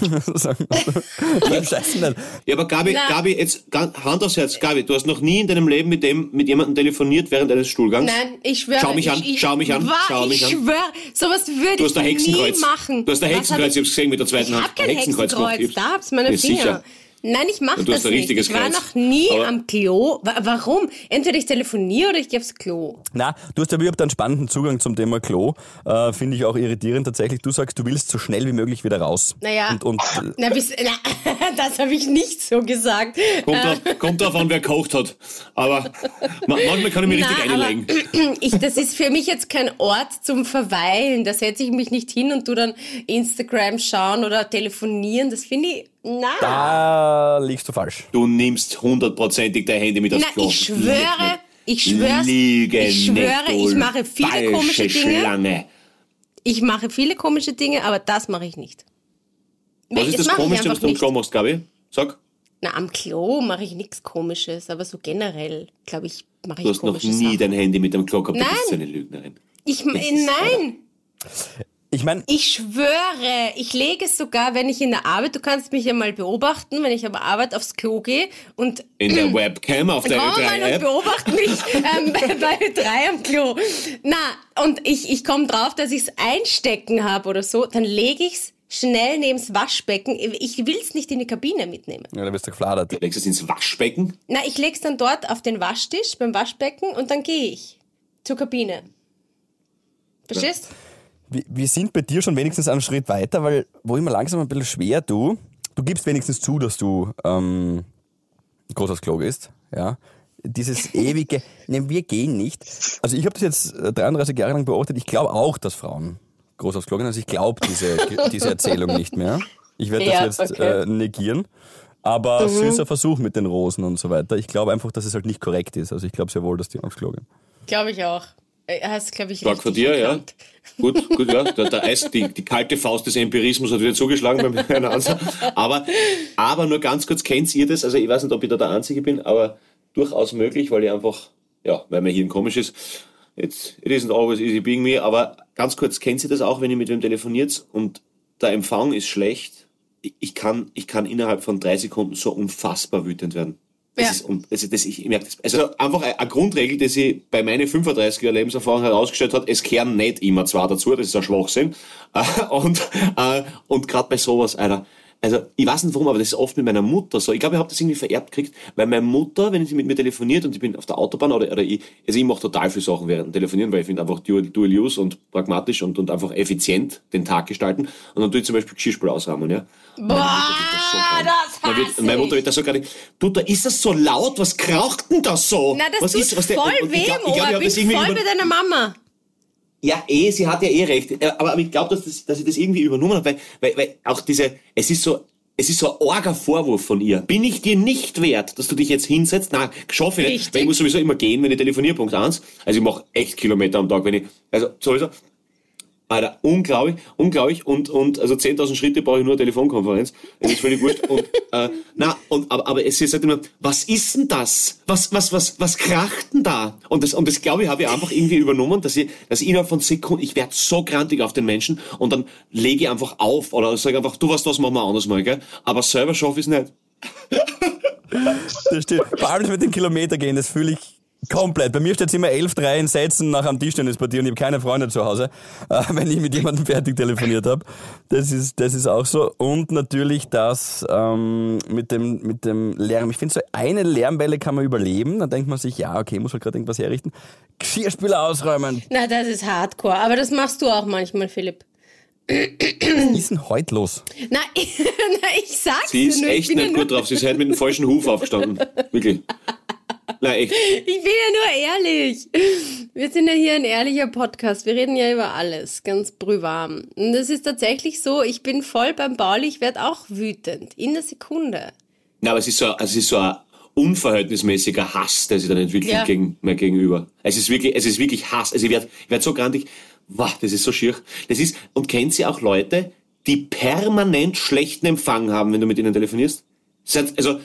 Ja, aber Gabi, Na. Gabi, jetzt Hand aufs Herz, Gabi, du hast noch nie in deinem Leben mit dem, mit jemandem telefoniert während eines Stuhlgangs? Nein, ich schwöre. Schau mich ich, an, ich, schau mich an, Wa- schau mich ich an. schwöre, sowas würde Du hast ein ich nie machen. Du hast ein Hexenkreuz, ich hab's gesehen mit der zweiten Ich Hand. hab kein Ein Hexenkreuz Hexenkreuz, gemacht. da hab's meine Finger. sicher. Nein, ich mach Und du das hast ein nicht. Ich war Kreuz. noch nie Aber- am Klo. Wa warum? Entweder ich telefoniere oder ich gehe aufs Klo. Na, du hast ja überhaupt einen spannenden Zugang zum Thema Klo. Äh, Finde ich auch irritierend tatsächlich. Du sagst, du willst so schnell wie möglich wieder raus. Naja. Und, und äh, Na, bis, na das habe ich nicht so gesagt. Kommt, drauf, kommt drauf an, wer kocht hat. Aber ma- manchmal kann ich mich richtig einlegen. ich, das ist für mich jetzt kein Ort zum Verweilen. Da setze ich mich nicht hin und tu dann Instagram schauen oder telefonieren. Das finde ich, na. da liegst du falsch. Du nimmst hundertprozentig dein Handy mit aufs Na, Klo. ich schwöre, ich schwöre, Lüge ich schwöre, du ich mache viele komische Dinge. Schlange. Ich mache viele komische Dinge, aber das mache ich nicht. Was ist das mache ich Komischste, was du am. Klo machst, Gabi? Sag. Na, am Klo mache ich nichts Komisches, aber so generell, glaube ich, mache Du ich hast noch komische nie Sachen. dein Handy mit dem Klo gehabt. Du Nein. bist so eine Lügnerin. Ich, ist- nein, Ich meine, ich schwöre, ich lege es sogar, wenn ich in der Arbeit, du kannst mich ja mal beobachten, wenn ich am Arbeit aufs Klo gehe und In der Webcam auf der Komm mal und Ö3-App. beobachte mich ähm, bei, bei drei am Klo. Na, und ich, ich komme drauf, dass ich es einstecken habe oder so, dann lege ich es schnell neben's Waschbecken. Ich will es nicht in die Kabine mitnehmen. ja, da wirst du gefladert. Legst du es ins Waschbecken? Na, ich lege es dann dort auf den Waschtisch beim Waschbecken und dann gehe ich zur Kabine. Verstehst? Wir, wir sind bei dir schon wenigstens einen Schritt weiter, weil wo ich mir langsam ein bisschen schwer du, du gibst wenigstens zu, dass du ähm, groß aufs Klo gehst, ja. Dieses ewige, ne, wir gehen nicht. Also ich habe das jetzt äh, 33 Jahre lang beobachtet. Ich glaube auch, dass Frauen groß aufs Klo gehen. Also ich glaube diese, diese Erzählung nicht mehr. Ich werde Ja, das jetzt okay. äh, negieren. Aber süßer Versuch mit den Rosen und so weiter. Ich glaube einfach, dass es halt nicht korrekt ist. Also ich glaube sehr wohl, dass die aufs Klo gehen. Glaube ich auch. Er hast, glaube ich, richtig dir, ja. Gut, gut, ja. Der, der Eis, die, die kalte Faust des Empirismus hat wieder zugeschlagen beim Herrn Hanser. Aber, aber nur ganz kurz, kennt ihr das? Also ich weiß nicht, ob ich da der Einzige bin, aber durchaus möglich, weil ich einfach, ja, weil mein Hirn komisch ist. Jetzt, it isn't always easy being me, aber ganz kurz, kennt ihr das auch, wenn ihr mit wem telefoniert und der Empfang ist schlecht? Ich, ich kann, ich kann innerhalb von drei Sekunden so unfassbar wütend werden. Das Ja. ist, un- also das, ich merke das. Also einfach eine Grundregel, die sich bei meinen 35er Lebenserfahrung herausgestellt hat, es kehren nicht immer zwei dazu, das ist ein Schwachsinn. Äh, Und, äh, und gerade bei sowas, Alter, also ich weiß nicht warum, aber das ist oft mit meiner Mutter so. Ich glaube, ich habe das irgendwie vererbt gekriegt, weil meine Mutter, wenn sie mit mir telefoniert und ich bin auf der Autobahn oder, oder ich, also ich mache total viele Sachen während dem Telefonieren, weil ich finde einfach Dual, Dual Use und pragmatisch und, und einfach effizient den Tag gestalten. Und dann tue ich zum Beispiel Geschirrspül ausräumen, ja. Boah, das Dann wird, hasse meine Mutter wird da so gerade, du, da ist das so laut, was kraucht denn das so? Na, das was tut ist, was der- voll weh ich glaub- ich glaub, ich Ich das bin voll über- bei deiner Mama. Ja, eh, sie hat ja eh recht. Äh, Aber ich glaube, dass, das, dass ich das irgendwie übernommen habe, weil, weil, weil auch diese, es ist so, es ist so ein arger Vorwurf von ihr. Bin ich dir nicht wert, dass du dich jetzt hinsetzt? Nein, schaffe ich nicht, weil ich muss sowieso immer gehen, wenn ich telefoniere, Punkt eins. Also ich mache echt Kilometer am Tag, wenn ich, also sowieso. Alter, unglaublich, unglaublich und, und also 10.000 Schritte brauche ich nur eine Telefonkonferenz. Das ist völlig wurscht. Und, äh, na, und, aber, aber es ist halt immer, was ist denn das? Was, was, was, was kracht denn da? Und das, und das glaube ich, habe ich einfach irgendwie übernommen, dass ich, dass ich innerhalb von Sekunden, ich werde so grantig auf den Menschen und dann lege ich einfach auf oder sage einfach, du weißt was, machen wir anders mal, gell? Aber selber schaffe ich es nicht. Das stimmt. Vor allem mit den Kilometer gehen, das fühle ich komplett. Bei mir steht immer elf, drei in Sätzen nach am Tischtennis bei dir und ich habe keine Freunde zu Hause, äh, wenn ich mit jemandem fertig telefoniert habe. Das ist, das ist auch so. Und natürlich das ähm, mit, dem, mit dem Lärm. Ich finde, so eine Lärmwelle kann man überleben. Dann denkt man sich, ja, okay, muss halt gerade irgendwas herrichten. Geschirrspüler ausräumen. Na, das ist hardcore. Aber das machst du auch manchmal, Philipp. Was ist denn heute los? Na, ich, na, ich sag's Sie dir ist nur. echt nicht gut drauf. Sie ist halt mit dem falschen Huf aufgestanden. Wirklich. Nein, echt. Ich bin ja nur ehrlich. Wir sind ja hier ein ehrlicher Podcast. Wir reden ja über alles, ganz brühwarm. Und das ist tatsächlich so, ich bin voll beim Pauli, ich werde auch wütend. In der Sekunde. Na, aber es ist so, es ist so ein unverhältnismäßiger Hass, der sich dann entwickelt Ja. gegen mir gegenüber. Es ist wirklich, es ist wirklich Hass. Also ich werde ich werd so grantig, wow, das ist so schier. Das ist, und kennt sie auch Leute, die permanent schlechten Empfang haben, wenn du mit ihnen telefonierst? Also,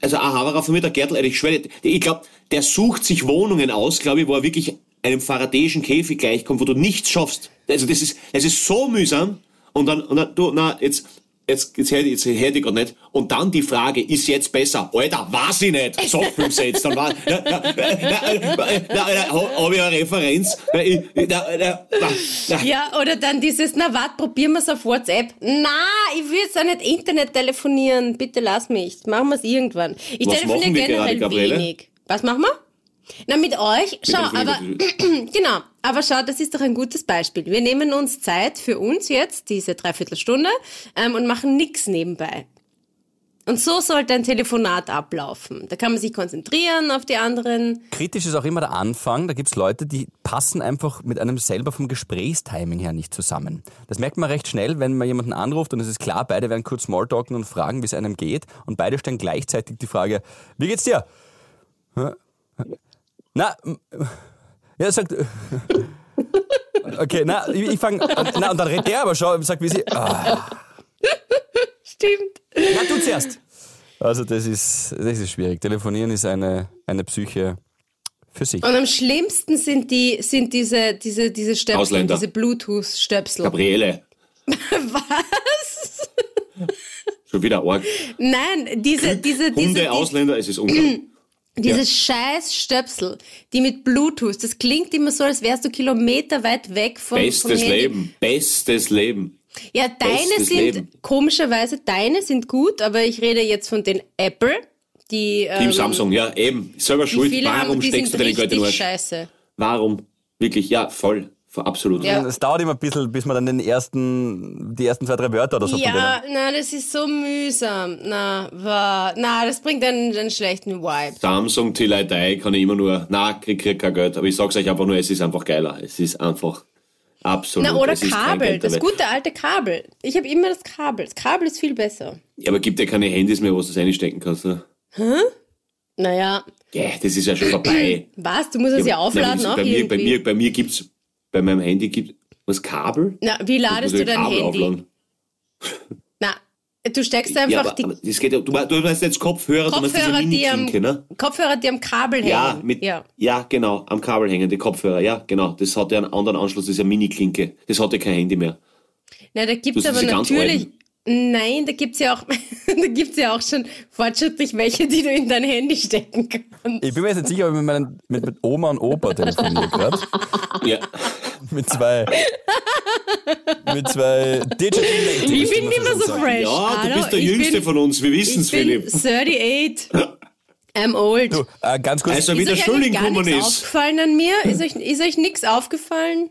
also ein Haverer von mir, der Gertl, ich schwöre, ich glaube, der sucht sich Wohnungen aus, glaube ich, wo er wirklich einem faradäischen Käfig gleichkommt, wo du nichts schaffst. Also das ist, es ist so mühsam. Und dann, und dann du, na, jetzt, jetzt, jetzt hätte jetzt hätte ich grad nicht. Und dann die Frage, ist jetzt besser? Alter, weiß ich nicht. Sag fünf Sätze, dann war, na, na, na, na, na, na, na, hab ich eine Referenz? Ja, oder dann dieses, na wart, probieren wir's auf WhatsApp. Na, ich will jetzt auch nicht Internet telefonieren. Bitte lass mich. Machen wir's irgendwann. Ich Was telefoniere wir generell gerade, wenig. Was machen wir? Na, mit euch. Schau, aber, genau. Aber schau, das ist doch ein gutes Beispiel. Wir nehmen uns Zeit für uns jetzt, diese Dreiviertelstunde, ähm, und machen nix nebenbei. Und so sollte ein Telefonat ablaufen. Da kann man sich konzentrieren auf die anderen. Kritisch ist auch immer der Anfang. Da gibt's Leute, die passen einfach mit einem selber vom Gesprächstiming her nicht zusammen. Das merkt man recht schnell, wenn man jemanden anruft und es ist klar, beide werden kurz Smalltalken und fragen, wie es einem geht. Und beide stellen gleichzeitig die Frage, wie geht's dir? Na, ja, sagt, okay, na, ich, ich fange, na, und dann redet der aber schon und sagt, wie sie, ah, Stimmt. na, du zuerst. Also das ist, das ist schwierig. Telefonieren ist eine, eine Psyche für sich. Und am schlimmsten sind die, sind diese, diese, diese Stöpsel, Ausländer. diese Bluetooth-Stöpsel. Gabriele, Was? schon wieder arg. Nein, diese, diese, Hunde, diese, die, Ausländer, es ist unglaublich. Diese scheiß Stöpsel, die mit Bluetooth, das klingt immer so, als wärst du Kilometer weit weg von, vom Bestes Handy. Leben, bestes Leben. Ja, deine Bestes sind, Leben. komischerweise, deine sind gut, aber ich rede jetzt von den Apple, die, Team ähm, Samsung, ja, eben, selber schuld. Warum haben, steckst du deinen Geld in den Arsch? scheiße. Warum? Wirklich, ja, voll, Absolut. Ja. Es dauert immer ein bisschen, bis man dann den ersten, die ersten zwei, drei Wörter oder so Ja, na, das ist so mühsam. Na, war, na, das bringt einen, einen schlechten Vibe. Samsung Till I Die kann ich immer nur, na, krieg, krieg kein Geld, aber ich sag's euch einfach nur, es ist einfach geiler. Es ist einfach absolut. Na, oder Kabel, das gute alte Kabel. Ich habe immer das Kabel. Das Kabel ist viel besser. Ja, aber gibt ja keine Handys mehr, wo du das einstecken kannst. Ne? Naja, Ja, das ist ja schon vorbei. was? Du musst es ja, aufladen Nein, auch bei, mir, bei, irgendwie. mir, bei mir gibt's, bei meinem Handy gibt was Kabel? Na, wie ladest du dein Kabel Handy? aufladen. Na, du steckst Ja, einfach aber, die aber das geht ja, du, du hast jetzt Kopfhörer, Kopfhörer, die am, ne? Kopfhörer, die am Kabel hängen. Ja, mit, ja. ja. genau, am Kabel hängen, die Kopfhörer, ja, genau. Das hat ja einen anderen Anschluss, das ist ja Mini-Klinke. Das hat ja kein Handy mehr. Na, da gibt's Das aber natürlich. alten. Nein, da gibt's ja auch, da gibt's ja auch schon fortschrittlich welche, die du in dein Handy stecken kannst. Ich bin mir jetzt nicht sicher, ob ich mit, meinen, mit, mit Oma und Opa telefoniere gerade. Ja. Mit zwei. mit zwei Digital Natives. Ich bin immer so sagt. fresh. Ja, du Hallo, bist der Jüngste bin, von uns, wir wissen's, Ich bin Philipp. 38. I'm old. Du, äh, ganz kurz. Also, wie ist der Schulling gekommen ist. aufgefallen an mir? Ist euch, ist euch nichts aufgefallen?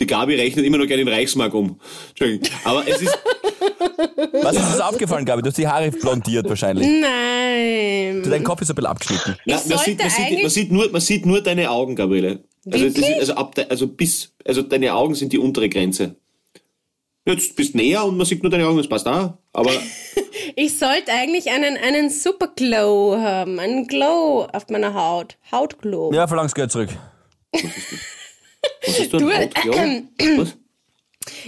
Die Gabi rechnet immer noch gerne in Reichsmark um. Entschuldigung. Aber es ist, Was ist das aufgefallen, Gabi? Du hast die Haare blondiert wahrscheinlich. Nein. Dein Kopf ist ein bisschen abgeschnitten. na, man, sieht, man, sieht, man, sieht nur, man sieht nur deine Augen, Gabriele. Also, ist, also, ab, de- also bis, also deine Augen sind die untere Grenze. Jetzt bist näher und man sieht nur deine Augen, das passt auch. Aber Ich sollte eigentlich einen, einen super Glow haben. Einen Glow auf meiner Haut. Hautglow. Ja, verlang's Geld zurück. Was hast du? Du, ein ähm, was?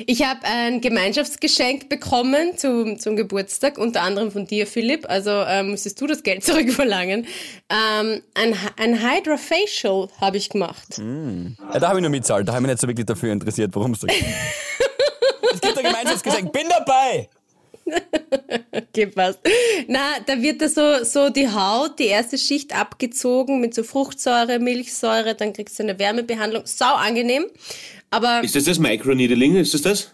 Ich habe ein Gemeinschaftsgeschenk bekommen zum, zum Geburtstag, unter anderem von dir, Philipp. Also ähm, müsstest du das Geld zurückverlangen. Ähm, ein, ein Hydra-Facial habe ich gemacht. Ja, da habe ich nur mitzahlt. Da habe ich mich nicht so wirklich dafür interessiert, warum es da geht. Es gibt ein Gemeinschaftsgeschenk. Bin dabei! Okay, passt. Na, da wird da so, so die Haut, die erste Schicht abgezogen mit so Fruchtsäure, Milchsäure, dann kriegst du eine Wärmebehandlung. Sau angenehm. Aber Ist das das Microneedling? Ist das das?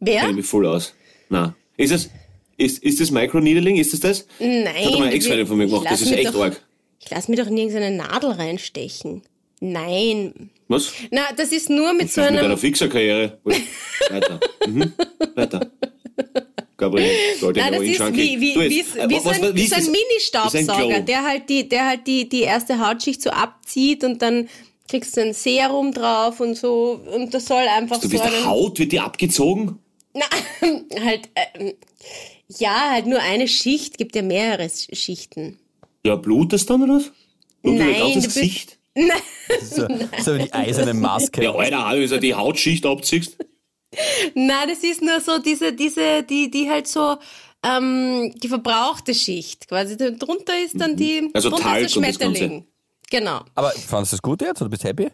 wer? Kenne ich mich voll aus. Na, ist das, ist, ist das Microneedling? Ist das das? Nein. Das hat mal eine Ex-Freundin von mir ich gemacht. Das ist mich echt doch, arg. Ich lass mir doch nirgends eine Nadel reinstechen. Nein. Was? Na, das ist nur mit so Das ist mit einem deiner Fixer-Karriere. Weiter. Mhm. Weiter. Gabriel, sollte Nein, ich das ist wie, wie, Du wie, jetzt, äh, wie, was- so ein, was- wie ist so ein? Ist Mini-Staubsauger, der halt, die, der halt die, die erste Hautschicht so abzieht und dann kriegst du ein Serum drauf und so und das soll einfach Du so bist der einen, Haut, wird die abgezogen? na, halt, ähm, ja, halt nur eine Schicht, gibt ja mehrere Schichten. Ja, blutet dann oder was? Nein, du bist- Gesicht? So, so die eiserne Maske. Ja, Alter, du die Hautschicht abziehst. Nein, das ist nur so diese, diese, die, die halt so, ähm, die verbrauchte Schicht. Quasi drunter ist dann die, Also drunter ist der. Schmetterling. Genau. Aber fandest du das gut jetzt oder bist du happy?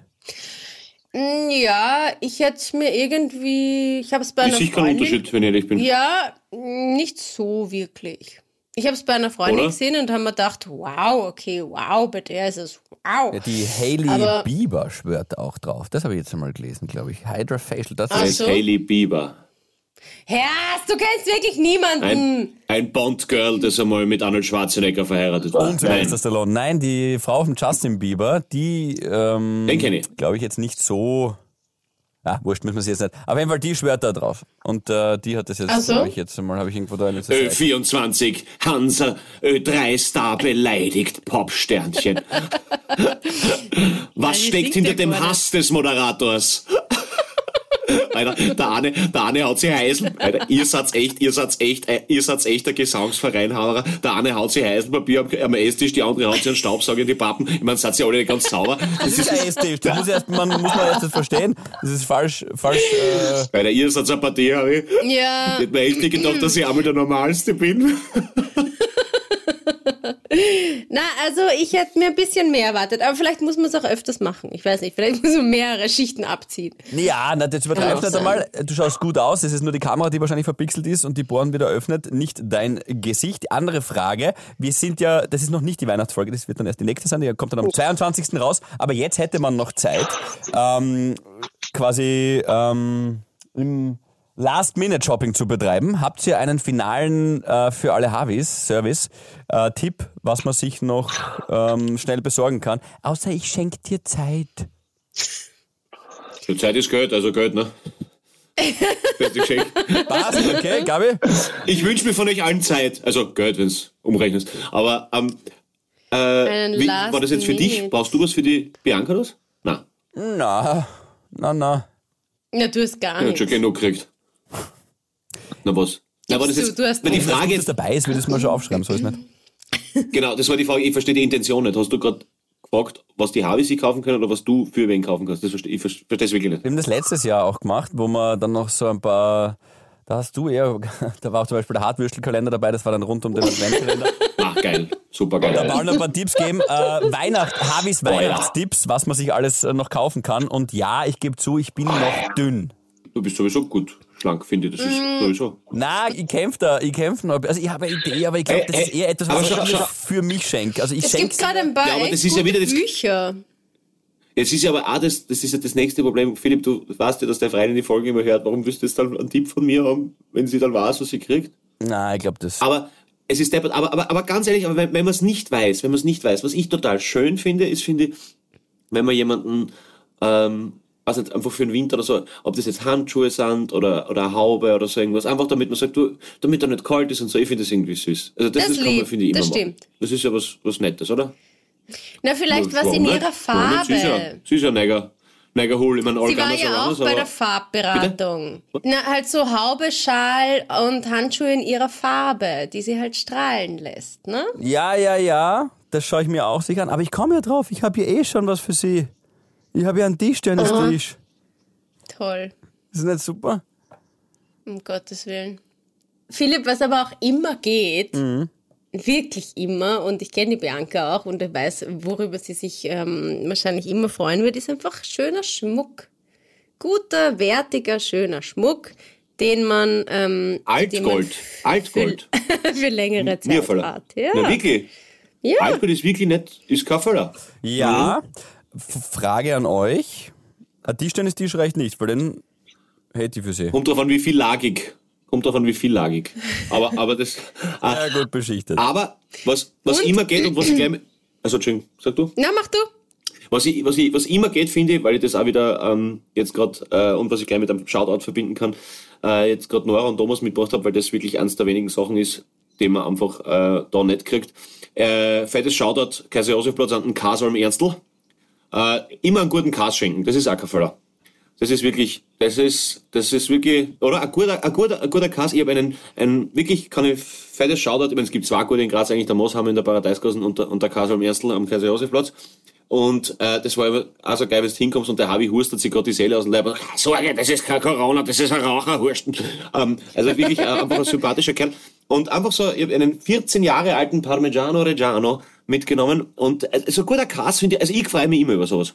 Mm, Ja, ich hätte mir irgendwie, ich habe es bei Ich einer Freundin. Unterschied, wenn ich ehrlich bin. Ja, mm, nicht so wirklich. Ich habe es bei einer Freundin Oder? gesehen und haben mir gedacht, wow, okay, wow, bei der ist es wow. Ja, die Hailey Aber- Bieber schwört auch drauf. Das habe ich jetzt einmal gelesen, glaube ich. Hydra Facial. Das Ach Das ist so. Hailey Bieber. Herr, du kennst wirklich niemanden. Ein, ein Bond-Girl, das einmal mit Arnold Schwarzenegger verheiratet war. und Nein. Stallone. Nein, die Frau von Justin Bieber, die, ähm, Den kenn ich. glaube ich, jetzt nicht so. Ah, wurscht, müssen wir sie jetzt nicht. Auf jeden Fall, die schwört da drauf. Und äh, die hat das jetzt, Ach so? glaube ich, jetzt einmal, habe ich irgendwo da eine Ö24, Hansa Ö3-Star beleidigt, Popsternchen. Was wie steckt hinter dem? Hass des Moderators? Alter, der eine, der eine haut sich Heisel. Alter, ihr seid echt, ihr seid echt, äh, ihr seid echt der Gesangsverein, Hauerer. Der eine haut sich Heiselpapier am, am Esstisch, die andere haut sich einen Staubsauger in die Pappen. Ich meine, seid ihr alle nicht ganz sauber. Das ist ein Esstisch. Das muss, erst, man, muss man erst das verstehen. Das ist falsch, falsch, äh, Alter, ihr seid eine Partie, ich. Ja, Ich hätte mir echt nicht gedacht, dass ich einmal der Normalste bin. na, also ich hätte mir ein bisschen mehr erwartet, aber vielleicht muss man es auch öfters machen. Ich weiß nicht, vielleicht muss man mehrere Schichten abziehen. Ja, na, das übertreibst nicht einmal. Du schaust gut aus. Es ist nur die Kamera, die wahrscheinlich verpixelt ist und die Bohren wieder öffnet, nicht dein Gesicht. Die andere Frage, wir sind ja, das ist noch nicht die Weihnachtsfolge, das wird dann erst die nächste sein, die kommt dann am 22. raus. Aber jetzt hätte man noch Zeit, ähm, quasi ähm, im Last-Minute-Shopping zu betreiben. Habt ihr einen finalen äh, für alle Harvis Service äh, Tipp, was man sich noch ähm, schnell besorgen kann? Außer ich schenke dir Zeit. Die Zeit ist Geld, also Geld, ne? Beste Geschenk. Passt, okay, Gabi? Ich wünsche mir von euch allen Zeit. Also Geld, wenn es umrechnest. Aber ähm, äh, wie, war das jetzt für dich? Brauchst du was für die Bianca das? Nein. Na, na, na. Ja, du hast gar Er hat nichts. schon genug gekriegt. Na was? Na, aber das du, jetzt, du hast weil die. Frage Wenn jetzt, dabei ist, will ich das mal schon aufschreiben, so ist nicht. genau, das war die Frage, ich verstehe die Intention nicht. Hast du gerade gefragt, was die Harvey sich kaufen können oder was du für wen kaufen kannst? Das verstehe, ich verstehe das wirklich nicht. Wir haben das letztes Jahr auch gemacht, wo wir dann noch so ein paar, da hast du eher, da war auch zum Beispiel der Hartwürstelkalender dabei, das war dann rund um den Adventkalender. Ach, geil. Super geil. Da wollen wir ein paar Tipps geben. Äh, Weihnacht, Harvis Oh. Weihnachtstipps, was man sich alles äh, noch kaufen kann. Und ja, ich gebe zu, ich bin noch dünn. Du bist sowieso gut schlank, finde ich. Das ist Mm. sowieso. Na, ich kämpfe da, ich kämpfe noch. Also ich habe eine Idee, aber ich glaube, Ey, das ist ey, eher etwas, was ich für mich schenke. Also ich Es schenke gibt gerade ein paar Ja, aber das ist ja wieder das- Bücher. Jetzt ist ja aber auch das, das ist ja das nächste Problem. Philipp, du weißt ja, dass der Freund in die Folge immer hört. Warum willst du jetzt dann einen Tipp von mir haben, wenn sie dann weiß, was sie kriegt? Nein, ich glaube das. Aber es ist deppert. Aber, aber, aber ganz ehrlich, aber wenn, wenn man es nicht weiß, wenn man es nicht weiß, was ich total schön finde, ist, finde ich, wenn man jemanden, ähm, weiß nicht, einfach für den Winter oder so, ob das jetzt Handschuhe sind oder, oder eine Haube oder so irgendwas, einfach damit man sagt, du, damit er nicht kalt ist und so, ich finde das irgendwie süß. Also das, Das ist, kann man, finde ich, immer das machen. stimmt. Das ist ja was, was Nettes, oder? Na, vielleicht was in nicht? ihrer nicht? Sie ist ja, Farbe. sie ist ja Neger, Negerhol. Ich meine, Sie war ja auch bei der Farbberatung. Na, halt so Haube, Schal und Handschuhe in ihrer Farbe, die sie halt strahlen lässt, ne? Ja, ja, ja, das schaue ich mir auch sicher an. Aber ich komme ja drauf, ich habe hier eh schon was für Sie. Ich habe ja einen Tischtennistisch. Toll. Ist das nicht super? Um Gottes Willen. Philipp, was aber auch immer geht, wirklich immer, und ich kenne die Bianca auch und ich weiß, worüber sie sich ähm, wahrscheinlich immer freuen wird, ist einfach schöner Schmuck. Guter, wertiger, schöner Schmuck, den man, ähm, den man Altgold. Altgold. für, für längere Zeit hat. Ja. Na, wirklich. ja. Altgold ist wirklich nicht, ist kein Föller. Ja. F- Frage an euch. Ein Tischtennistisch reicht nicht, weil den hätte ich für Sie. Kommt drauf an, wie viel lagig. Kommt drauf an, wie viel lagig. Aber, aber das, ah, Ja, gut beschichtet. aber was, was Und? immer geht und was ich gleich, mit- also, Entschuldigung, sag du? Na, mach du. Was, ich, was, ich, was immer geht, finde ich, weil ich das auch wieder ähm, jetzt gerade, äh, und was ich gleich mit einem Shoutout verbinden kann, äh, jetzt gerade Nora und Thomas mitgebracht habe, weil das wirklich eins der wenigen Sachen ist, die man einfach äh, da nicht kriegt. Äh, fettes Shoutout, Kaiser Josefplatz an den Kasalm Ernstl. Äh, immer einen guten Kas schenken, das ist Fehler. Das ist wirklich, das ist, das ist wirklich, oder ein guter, ein guter, ein guter Kass. Ich habe einen, einen, wirklich, kann ich fettes Shoutout, ich meine, es gibt zwei gute in Graz, eigentlich der Mooshammer in der Paradiesgassen und der, und der Kassel am Erstl am Kaiser Josefplatz. Und äh, das war immer auch so geil, wenn du hinkommst und der Harvey hustert sich gerade die Seele aus dem Leib. und, "Ah, Sorge, das ist kein Corona, das ist ein Raucherhursten. Ähm, also wirklich äh, einfach ein sympathischer Kerl. Und einfach so, ich habe einen 14 Jahre alten Parmigiano Reggiano mitgenommen. Und äh, so ein guter Kass finde ich, also ich freue mich immer über sowas.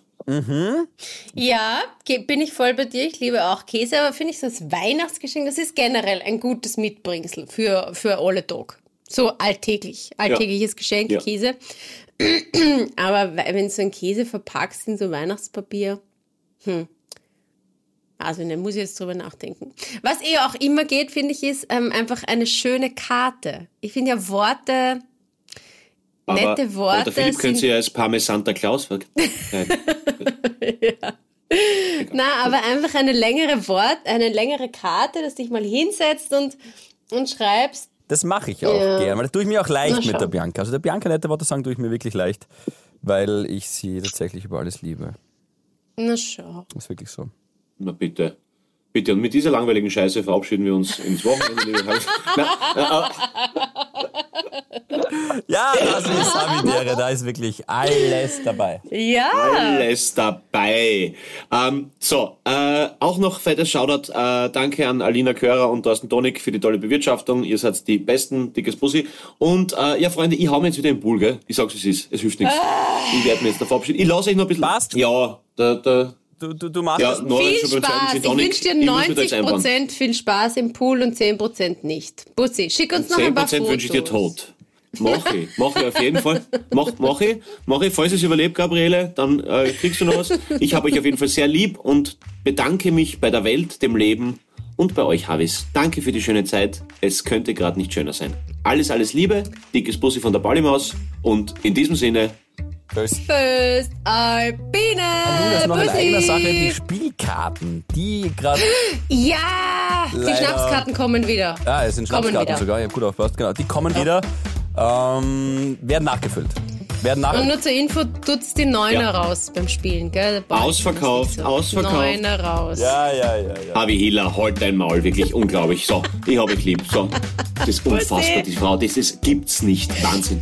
Ja, ge- bin ich voll bei dir. Ich liebe auch Käse, aber finde ich so als Weihnachtsgeschenk, das ist generell ein gutes Mitbringsel für, für alle Tag. So alltäglich, alltägliches Geschenk, Ja. Käse. aber we- wenn du so einen Käse verpackst in so Weihnachtspapier, hm. Also, da muss ich jetzt drüber nachdenken. Was eh auch immer geht, finde ich, ist ähm, einfach eine schöne Karte. Ich finde ja Worte, Aber, Nette Worte der Philipp könnte sind- sich ja als Parmesan Santa Claus verkleiden. Na, aber einfach eine längere Wort, eine längere Karte, dass dich mal hinsetzt und, und schreibst. Das mache ich auch Ja. gern, weil das tue ich mir auch leicht mit der Bianca. Also der Bianca nette Worte sagen tue ich mir wirklich leicht, weil ich sie tatsächlich über alles liebe. Na schau. Das ist wirklich so. Na bitte. Bitte. Und mit dieser langweiligen Scheiße verabschieden wir uns ins Wochenende. liebe. Na, Ja, das ist Habitäre, da ist wirklich alles dabei. Ja. alles dabei. Ähm, so, äh, auch noch fettes Shoutout. Äh, danke an Alina Körer und Thorsten Tonik für die tolle Bewirtschaftung. Ihr seid die besten, dickes Pussy. Und äh, ja, Freunde, ich hau mir jetzt wieder im Pool, gell? Ich sag's, es ist. Es hilft nichts. Ich werde mir jetzt da verabschieden. Ich lasse euch noch ein bisschen... Passt. Ja, der, der, Du, du, du machst ja, Viel Spaß. Ich wünsche dir Ich muss mir da jetzt einbauen. 90% viel Spaß im Pool und 10% nicht. Bussi, schick uns noch ein paar 10% Fotos. wünsche ich dir tot. Mach ich, mach ich auf jeden Fall. Mach, mach ich, mach ich. Falls es überlebt, Gabriele, dann äh, kriegst du noch was. Ich habe euch auf jeden Fall sehr lieb und bedanke mich bei der Welt, dem Leben und bei euch, Havis. Danke für die schöne Zeit. Es könnte gerade nicht schöner sein. Alles, alles Liebe. Dickes Bussi von der Ballimaus. Und in diesem Sinne, Föst. Föst Alpine. Und das ist noch in Bussi. eigener Sache die Spielkarten, die gerade. Ja, die Leider- Schnapskarten kommen wieder. Ah, es sind Schnapskarten sogar, ich hab gut aufgepasst, genau. Die kommen wieder, ähm, werden nachgefüllt. Werden nach Und nur zur Info, tut's die Neuner Ja. raus beim Spielen, gell? Boah, Ausverkauft, ist ausverkauft. Neuner raus. Ja, ja, ja, ja. Avi Hiller, halt dein Maul, wirklich unglaublich. So, ich hab dich lieb. So, das ist unfassbar, die Frau, das ist, gibt's nicht. Wahnsinn.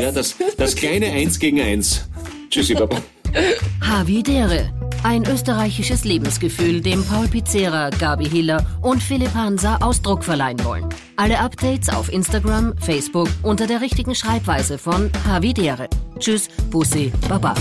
Ja, das, das kleine Eins gegen Eins. Tschüssi, Baba. Havidere. Ein österreichisches Lebensgefühl, dem Paul Pizzera, Gabi Hiller und Philipp Hansa Ausdruck verleihen wollen. Alle Updates auf Instagram, Facebook unter der richtigen Schreibweise von Havidere. Tschüss, Bussi, Baba.